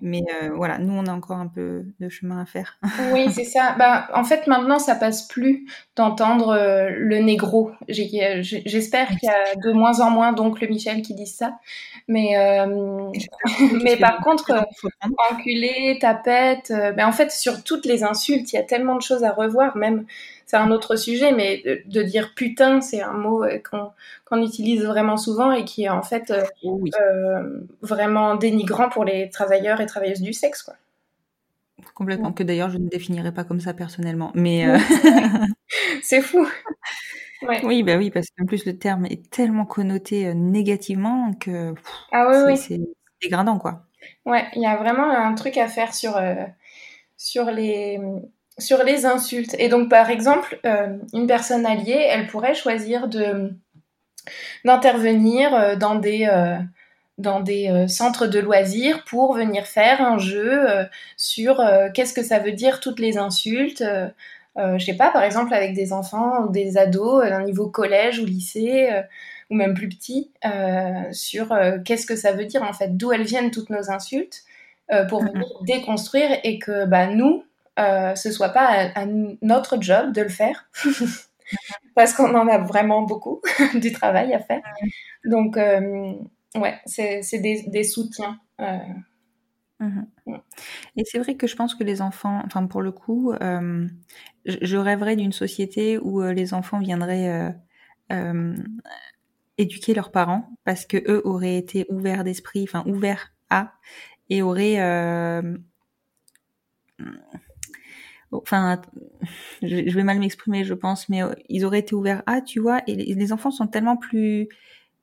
Speaker 2: mais euh, voilà, nous on a encore un peu de chemin à faire.
Speaker 3: oui, c'est ça. Bah, en fait, maintenant ça passe plus d'entendre euh, le négro. J'espère qu'il y a de moins en moins donc le Michel qui dit ça, mais mais par contre, enculé, tapette, ben, en fait sur toutes les insultes, il y a tellement de choses à revoir, même c'est un autre sujet, mais de, dire putain, c'est un mot euh, qu'on utilise vraiment souvent et qui est en fait euh, oh euh, vraiment dénigrant pour les travailleurs et travailleuses du sexe. Quoi.
Speaker 2: Complètement, que d'ailleurs je ne définirais pas comme ça personnellement, mais...
Speaker 3: c'est fou.
Speaker 2: Oui, bah oui, parce qu'en plus le terme est tellement connoté négativement que
Speaker 3: ah,
Speaker 2: c'est dégradant, quoi.
Speaker 3: Ouais, il y a vraiment un truc à faire sur, sur les, sur les insultes. Et donc, par exemple, euh, une personne alliée, elle pourrait choisir de d'intervenir euh, dans des euh, dans des centres de loisirs pour venir faire un jeu sur qu'est-ce que ça veut dire toutes les insultes. je sais pas, par exemple avec des enfants ou des ados d'un niveau collège ou lycée ou même plus petit, sur qu'est-ce que ça veut dire en fait, d'où elles viennent toutes nos insultes, pour venir déconstruire et que bah, nous, euh, ce soit pas notre job de le faire. Parce qu'on en a vraiment beaucoup du travail à faire. Donc, euh, ouais, c'est des, des, soutiens. Euh.
Speaker 2: Mhm. Et c'est vrai que je pense que les enfants, enfin pour le coup, je rêverais d'une société où les enfants viendraient éduquer leurs parents parce que eux auraient été ouverts d'esprit, enfin ouverts à, et auraient enfin, je vais mal m'exprimer, je pense, mais euh, ils auraient été ouverts à, tu vois, et les, enfants sont tellement plus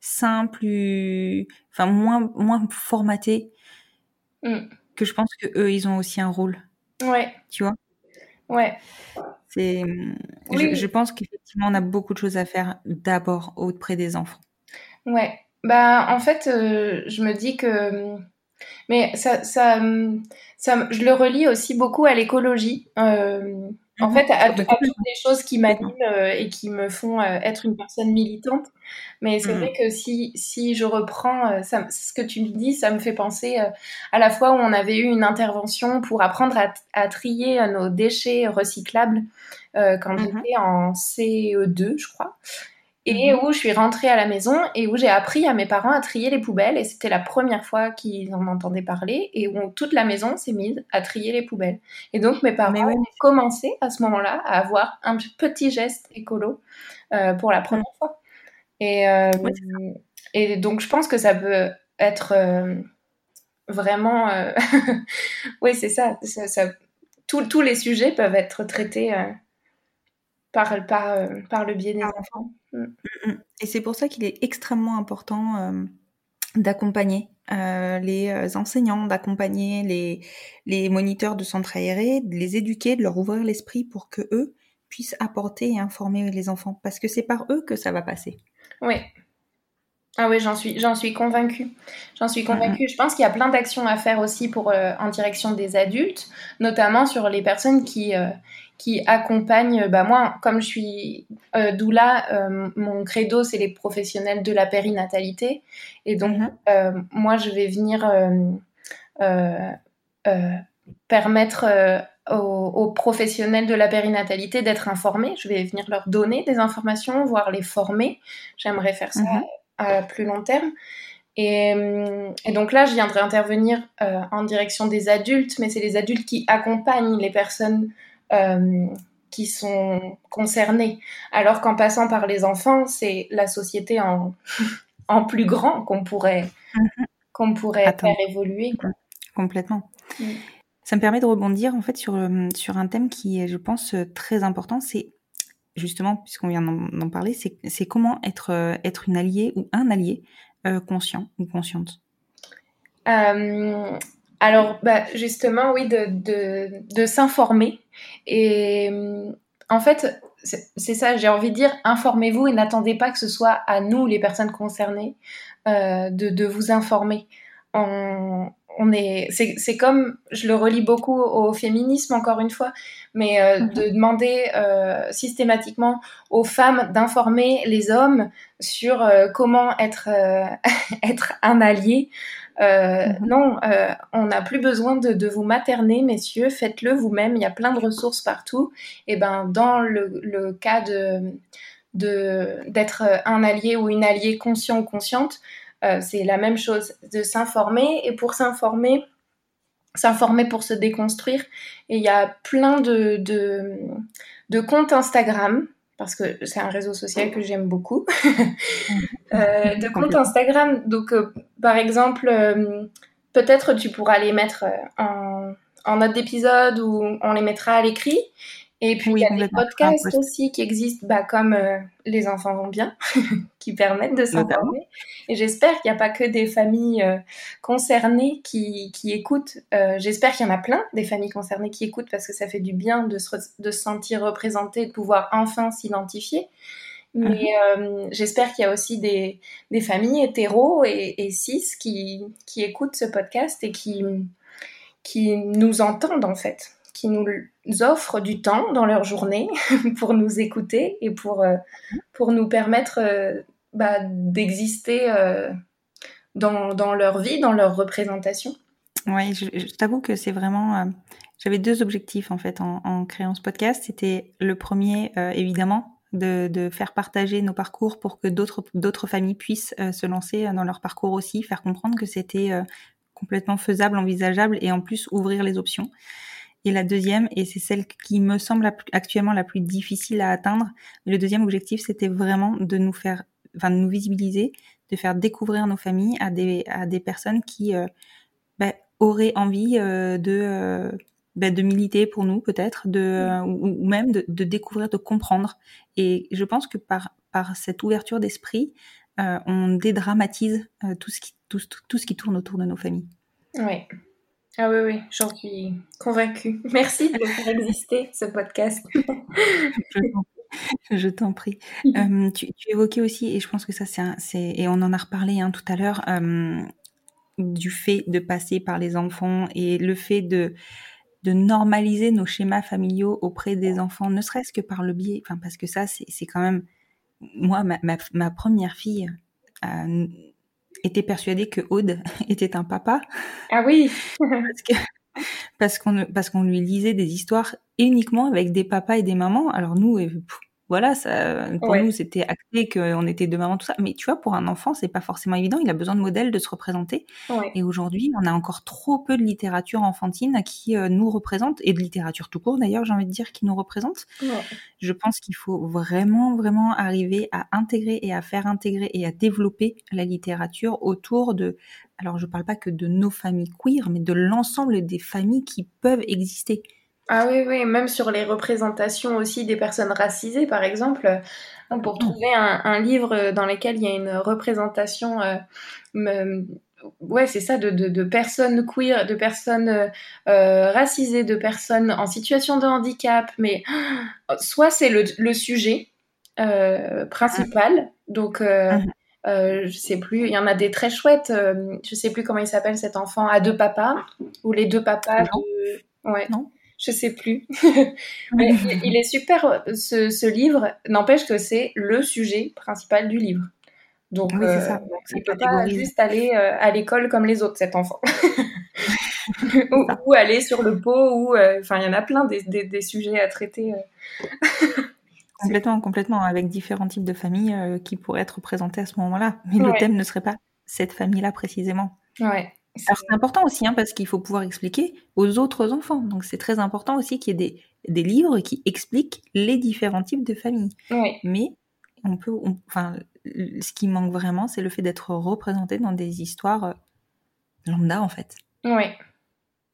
Speaker 2: sains, plus, enfin, moins, moins formatés, mm. que je pense que eux, ils ont aussi un rôle.
Speaker 3: Ouais.
Speaker 2: Tu vois?
Speaker 3: Ouais.
Speaker 2: C'est, je, pense qu'effectivement, on a beaucoup de choses à faire d'abord auprès des enfants.
Speaker 3: Ouais. Bah, en fait, euh, je me dis que mais ça, ça, ça, je le relie aussi beaucoup à l'écologie. Euh, en mhm. fait, à, toutes les choses qui m'animent euh, et qui me font euh, être une personne militante. Mais c'est mhm. vrai que si, si je reprends ça, ce que tu me dis, ça me fait penser à la fois où on avait eu une intervention pour apprendre à, à trier nos déchets recyclables quand mhm. j'étais en CE2, je crois et mhm. où je suis rentrée à la maison et où j'ai appris à mes parents à trier les poubelles et c'était la première fois qu'ils en entendaient parler et où toute la maison s'est mise à trier les poubelles. Et donc mes parents ont commencé à ce moment-là à avoir un petit geste écolo euh, pour la première fois. Et, euh, et donc je pense que ça peut être euh, vraiment... oui, c'est ça. ça, tous les sujets peuvent être traités par, par, par le biais des enfants. Mm. Mm,
Speaker 2: mm. Et c'est pour ça qu'il est extrêmement important euh, d'accompagner euh, les enseignants, d'accompagner les, les moniteurs de centres aérés, de les éduquer, de leur ouvrir l'esprit pour que eux puissent apporter et informer les enfants. Parce que c'est par eux que ça va passer.
Speaker 3: Oui. Ah oui, j'en suis, j'en suis convaincue. J'en suis convaincue. Je pense qu'il y a plein d'actions à faire aussi pour en direction des adultes, notamment sur les personnes qui, qui accompagne, bah moi, comme je suis euh, doula, euh, mon credo, c'est les professionnels de la périnatalité. Et donc, mhm. euh, moi, je vais venir permettre aux, professionnels de la périnatalité d'être informés. Je vais venir leur donner des informations, voire les former. J'aimerais faire ça mhm. À plus long terme. Et, et, donc là, je viendrai intervenir en direction des adultes, mais c'est les adultes qui accompagnent les personnes euh, qui sont concernés. Alors qu'en passant par les enfants, c'est la société en, en plus grand qu'on pourrait, qu'on pourrait faire évoluer.
Speaker 2: complètement. Ça me permet de rebondir en fait sur, sur un thème qui est, je pense, très important. C'est justement, puisqu'on vient d'en parler, c'est comment être, être une alliée ou un allié conscient ou consciente?
Speaker 3: alors, bah, justement, oui, de, s'informer. Et en fait, c'est ça, j'ai envie de dire, informez-vous et n'attendez pas que ce soit à nous, les personnes concernées, euh, de, vous informer. On est, c'est comme, je le relis beaucoup au féminisme encore une fois, mais euh, mhm. de demander euh, systématiquement aux femmes d'informer les hommes sur euh, comment être être un allié. Mhm. Non, on n'a plus besoin de, de, vous materner, messieurs. Faites-le vous-même. Il y a plein de ressources partout. Et ben, dans le, le cas de d'être un allié ou une alliée conscient ou consciente, euh, c'est la même chose, de s'informer. Et pour s'informer, s'informer pour se déconstruire. Et il y a plein de, de, comptes Instagram, parce que c'est un réseau social que j'aime beaucoup, euh, de comptes Instagram. Donc, euh, par exemple, peut-être tu pourras les mettre en, en note d'épisode ou on les mettra à l'écrit. Et puis il y a des podcasts aussi qui existent, bah, comme euh, Les enfants vont bien, qui permettent de s'informer. Et j'espère qu'il n'y a pas que des familles euh, concernées qui, qui écoutent. Euh, j'espère qu'il y en a plein des familles concernées qui écoutent parce que ça fait du bien de se, de se sentir représenté, de pouvoir enfin s'identifier. Mais mhm. j'espère qu'il y a aussi des, des familles hétéros et, et cis qui, qui écoutent ce podcast et qui, qui nous entendent en fait qui nous offrent du temps dans leur journée pour nous écouter et pour, euh, pour nous permettre euh, bah, d'exister euh, dans, dans, leur vie, dans leur représentation.
Speaker 2: Oui, je, t'avoue que c'est vraiment... J'avais deux objectifs en fait en, créant ce podcast. C'était le premier, évidemment, de, faire partager nos parcours pour que d'autres familles puissent se lancer dans leur parcours aussi, faire comprendre que c'était complètement faisable, envisageable et en plus ouvrir les options. Et la deuxième, et c'est celle qui me semble actuellement la plus difficile à atteindre, le deuxième objectif, c'était vraiment de nous faire, enfin, de nous visibiliser, de faire découvrir nos familles à des, à des personnes qui euh, bah, auraient envie euh, de, euh, bah, de militer pour nous, peut-être, de, ou, même de, de, découvrir, de comprendre. Et je pense que par, par cette ouverture d'esprit, on dédramatise tout, ce qui, tout, tout ce qui tourne autour de nos familles.
Speaker 3: Oui. Ah oui, oui, j'en suis convaincue. Merci de faire exister ce podcast.
Speaker 2: je t'en prie. Euh, tu, évoquais aussi, et je pense que ça, c'est, et on en a reparlé hein, tout à l'heure, euh, du fait de passer par les enfants et le fait de, de normaliser nos schémas familiaux auprès des enfants, ne serait-ce que par le biais, enfin, parce que ça, c'est, quand même, moi, ma, ma, première fille, euh, était persuadée que Aude était un papa.
Speaker 3: Ah oui.
Speaker 2: parce qu'on parce qu'on lui lisait des histoires uniquement avec des papas et des mamans. Alors nous, voilà, ça, pour nous, c'était acté qu'on était deux mamans, tout ça. Mais tu vois, pour un enfant, c'est pas forcément évident. Il a besoin de modèles, de se représenter. Et aujourd'hui, on a encore trop peu de littérature enfantine qui euh, nous représente, et de littérature tout court d'ailleurs, j'ai envie de dire, qui nous représente. Je pense qu'il faut vraiment, vraiment arriver à intégrer et à faire intégrer et à développer la littérature autour de, alors je parle pas que de nos familles queer, mais de l'ensemble des familles qui peuvent exister.
Speaker 3: Ah oui, oui, même sur les représentations aussi des personnes racisées, par exemple, euh, pour trouver un, livre dans lequel il y a une représentation, euh, ouais, c'est ça, de, de, personnes queer, de personnes euh, racisées, de personnes en situation de handicap, mais soit c'est le, le, sujet principal, donc mmh. je sais plus, il y en a des très chouettes, je sais plus comment il s'appelle cet enfant, à deux papas, ou les deux papas de... Ouais. Non je sais plus. Mais il est super, ce, ce livre, n'empêche que c'est le sujet principal du livre. Donc, oui, euh, ça. il peut pas juste aller euh, à l'école comme les autres, cet enfant. ou, aller sur le pot, ou euh, enfin, il y en a plein des, des, des sujets à traiter.
Speaker 2: complètement, complètement, avec différents types de familles qui pourraient être représentées à ce moment-là. Mais le thème ne serait pas cette famille-là précisément.
Speaker 3: Ouais.
Speaker 2: Alors c'est important aussi, hein, parce qu'il faut pouvoir expliquer aux autres enfants. Donc c'est très important aussi qu'il y ait des, des, livres qui expliquent les différents types de familles.
Speaker 3: Oui.
Speaker 2: Mais on peut, enfin, ce qui manque vraiment, c'est le fait d'être représenté dans des histoires euh, lambda en fait.
Speaker 3: Oui.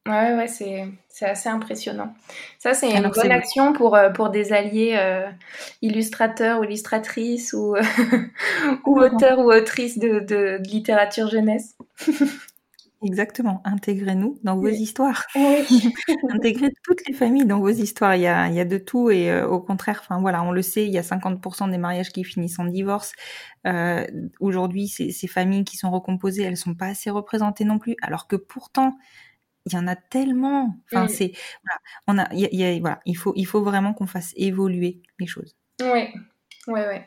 Speaker 3: Ouais, ouais, c'est, c'est assez impressionnant. Ça, c'est une bonne action pour, euh, pour des alliés euh, illustrateurs ou illustratrices ou, ou auteurs ou autrices de, de, de littérature jeunesse.
Speaker 2: Exactement. Intégrez-nous dans vos histoires. Oui. Intégrez toutes les familles dans vos histoires. Il y a, il y a de tout et euh, au contraire, enfin voilà, on le sait, il y a 50% des mariages qui finissent en divorce. Euh, Aujourd'hui, ces, ces, familles qui sont recomposées, elles sont pas assez représentées non plus, alors que pourtant, il y en a tellement. Enfin, mm. c'est voilà, on a, il y a, voilà, il faut, il faut vraiment qu'on fasse évoluer les choses.
Speaker 3: Oui, oui, oui.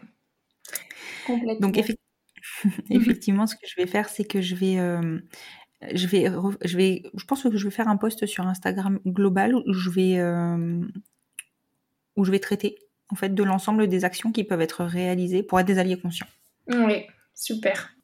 Speaker 2: Complètement. Donc effectivement, ce que je vais faire, c'est que je vais euh, je pense que je vais faire un post sur Instagram global où je vais, euh, où je vais traiter en fait de l'ensemble des actions qui peuvent être réalisées pour être des alliés conscients.
Speaker 3: Oui, super.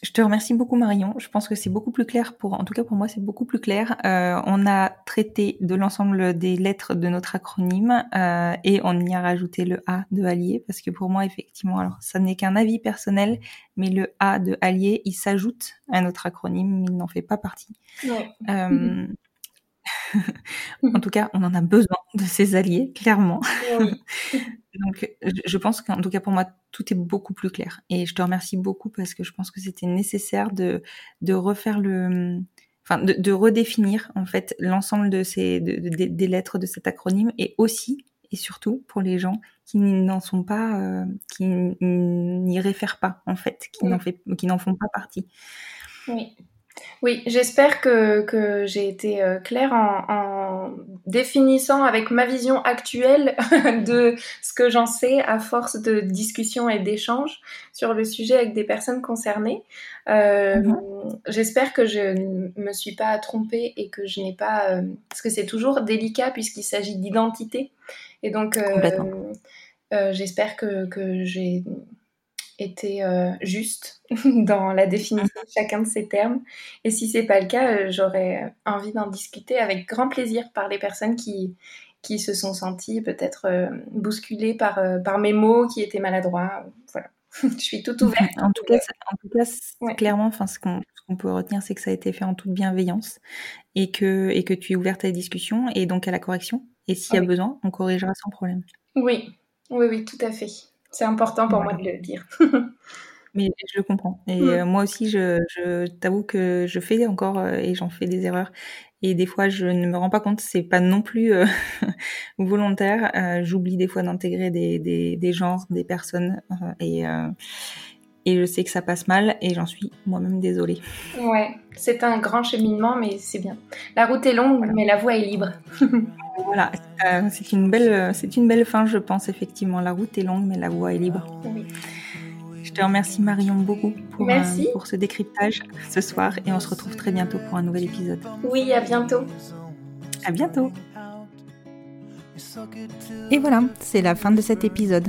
Speaker 2: Je te remercie beaucoup Marion. Je pense que c'est beaucoup plus clair pour, en tout cas pour moi, c'est beaucoup plus clair. Euh, on a traité de l'ensemble des lettres de notre acronyme euh, et on y a rajouté le A de allié parce que pour moi, effectivement, alors ça n'est qu'un avis personnel, mais le A de allié, il s'ajoute à notre acronyme, mais il n'en fait pas partie. Euh, en tout cas, on en a besoin de ces alliés, clairement. Donc, je pense qu'en tout cas pour moi, tout est beaucoup plus clair. Et je te remercie beaucoup parce que je pense que c'était nécessaire de, de refaire le, enfin, de, de redéfinir en fait l'ensemble de ces, des lettres de cet acronyme et aussi et surtout pour les gens qui n'en sont pas, euh, qui n'y réfèrent pas en fait, qui n'en fait, qui n'en font pas partie.
Speaker 3: Oui. Oui, j'espère que, que j'ai été euh, claire en, en, définissant avec ma vision actuelle de ce que j'en sais à force de discussions et d'échanges sur le sujet avec des personnes concernées. Euh, mm-hmm. J'espère que je ne me suis pas trompée et que je n'ai pas... Euh, parce que c'est toujours délicat puisqu'il s'agit d'identité. Et donc, euh, j'espère que, que j'ai était euh, juste dans la définition de chacun de ces termes. Et si c'est pas le cas, euh, j'aurais envie d'en discuter avec grand plaisir par les personnes qui, qui se sont senties peut-être euh, bousculées par, par mes mots qui étaient maladroits. Voilà. Je suis toute ouverte.
Speaker 2: En tout cas, en tout cas clairement, enfin, ce qu'on peut retenir, c'est que ça a été fait en toute bienveillance et que, et que tu es ouverte à la discussion et donc à la correction. Et s'il y a besoin, on corrigera sans problème.
Speaker 3: Oui, oui, oui, tout à fait. C'est important pour moi de le dire.
Speaker 2: Mais je le comprends. Et mm. euh, moi aussi, je, je t'avoue que je fais encore euh, et j'en fais des erreurs. Et des fois, je ne me rends pas compte. C'est pas non plus euh, volontaire. J'oublie des fois d'intégrer des, des, des, genres, des personnes. et, et je sais que ça passe mal. Et j'en suis moi-même désolée.
Speaker 3: Ouais, c'est un grand cheminement, mais c'est bien. La route est longue, mais la voie est libre.
Speaker 2: Voilà, euh, c'est une belle, c'est une belle fin, je pense effectivement. La route est longue, mais la voie est libre. Je te remercie Marion beaucoup pour, euh, pour ce décryptage ce soir et on se retrouve très bientôt pour un nouvel épisode.
Speaker 3: Oui, à bientôt.
Speaker 2: À bientôt. Et voilà, c'est la fin de cet épisode.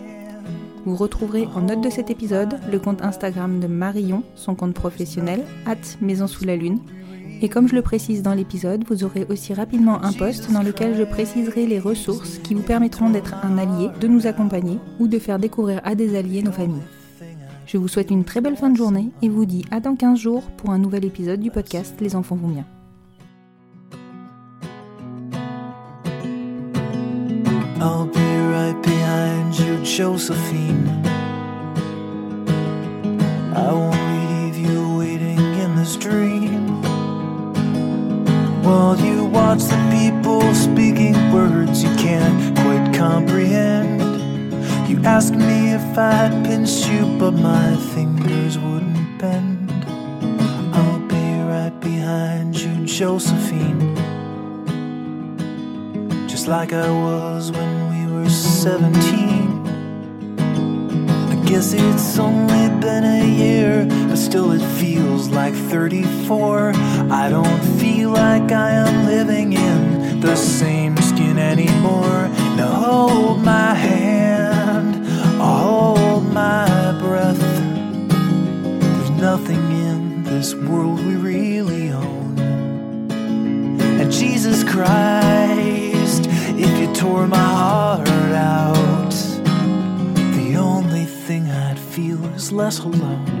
Speaker 2: Vous retrouverez en note de cet épisode le compte Instagram de Marion, son compte professionnel, at Maison sous la Lune. Et comme je le précise dans l'épisode, vous aurez aussi rapidement un post dans lequel je préciserai les ressources qui vous permettront d'être un allié, de nous accompagner ou de faire découvrir à des alliés nos familles. Je vous souhaite une très belle fin de journée et vous dis à dans 15 jours pour un nouvel épisode du podcast Les enfants vont bien. Josephine. I won't leave you waiting in this dream. While you watch the people speaking words you can't quite comprehend. You ask me if I'd pinch you, but my fingers wouldn't bend. I'll be right behind you, Josephine. Just like I was when we were 17 Yes, it's only been a year, but still it feels like 34. I don't feel like I am living in the same skin anymore. Now
Speaker 1: hold my hand, hold my breath. There's nothing in this world we really own. And Jesus Christ, if you tore my heart out. feels less alone.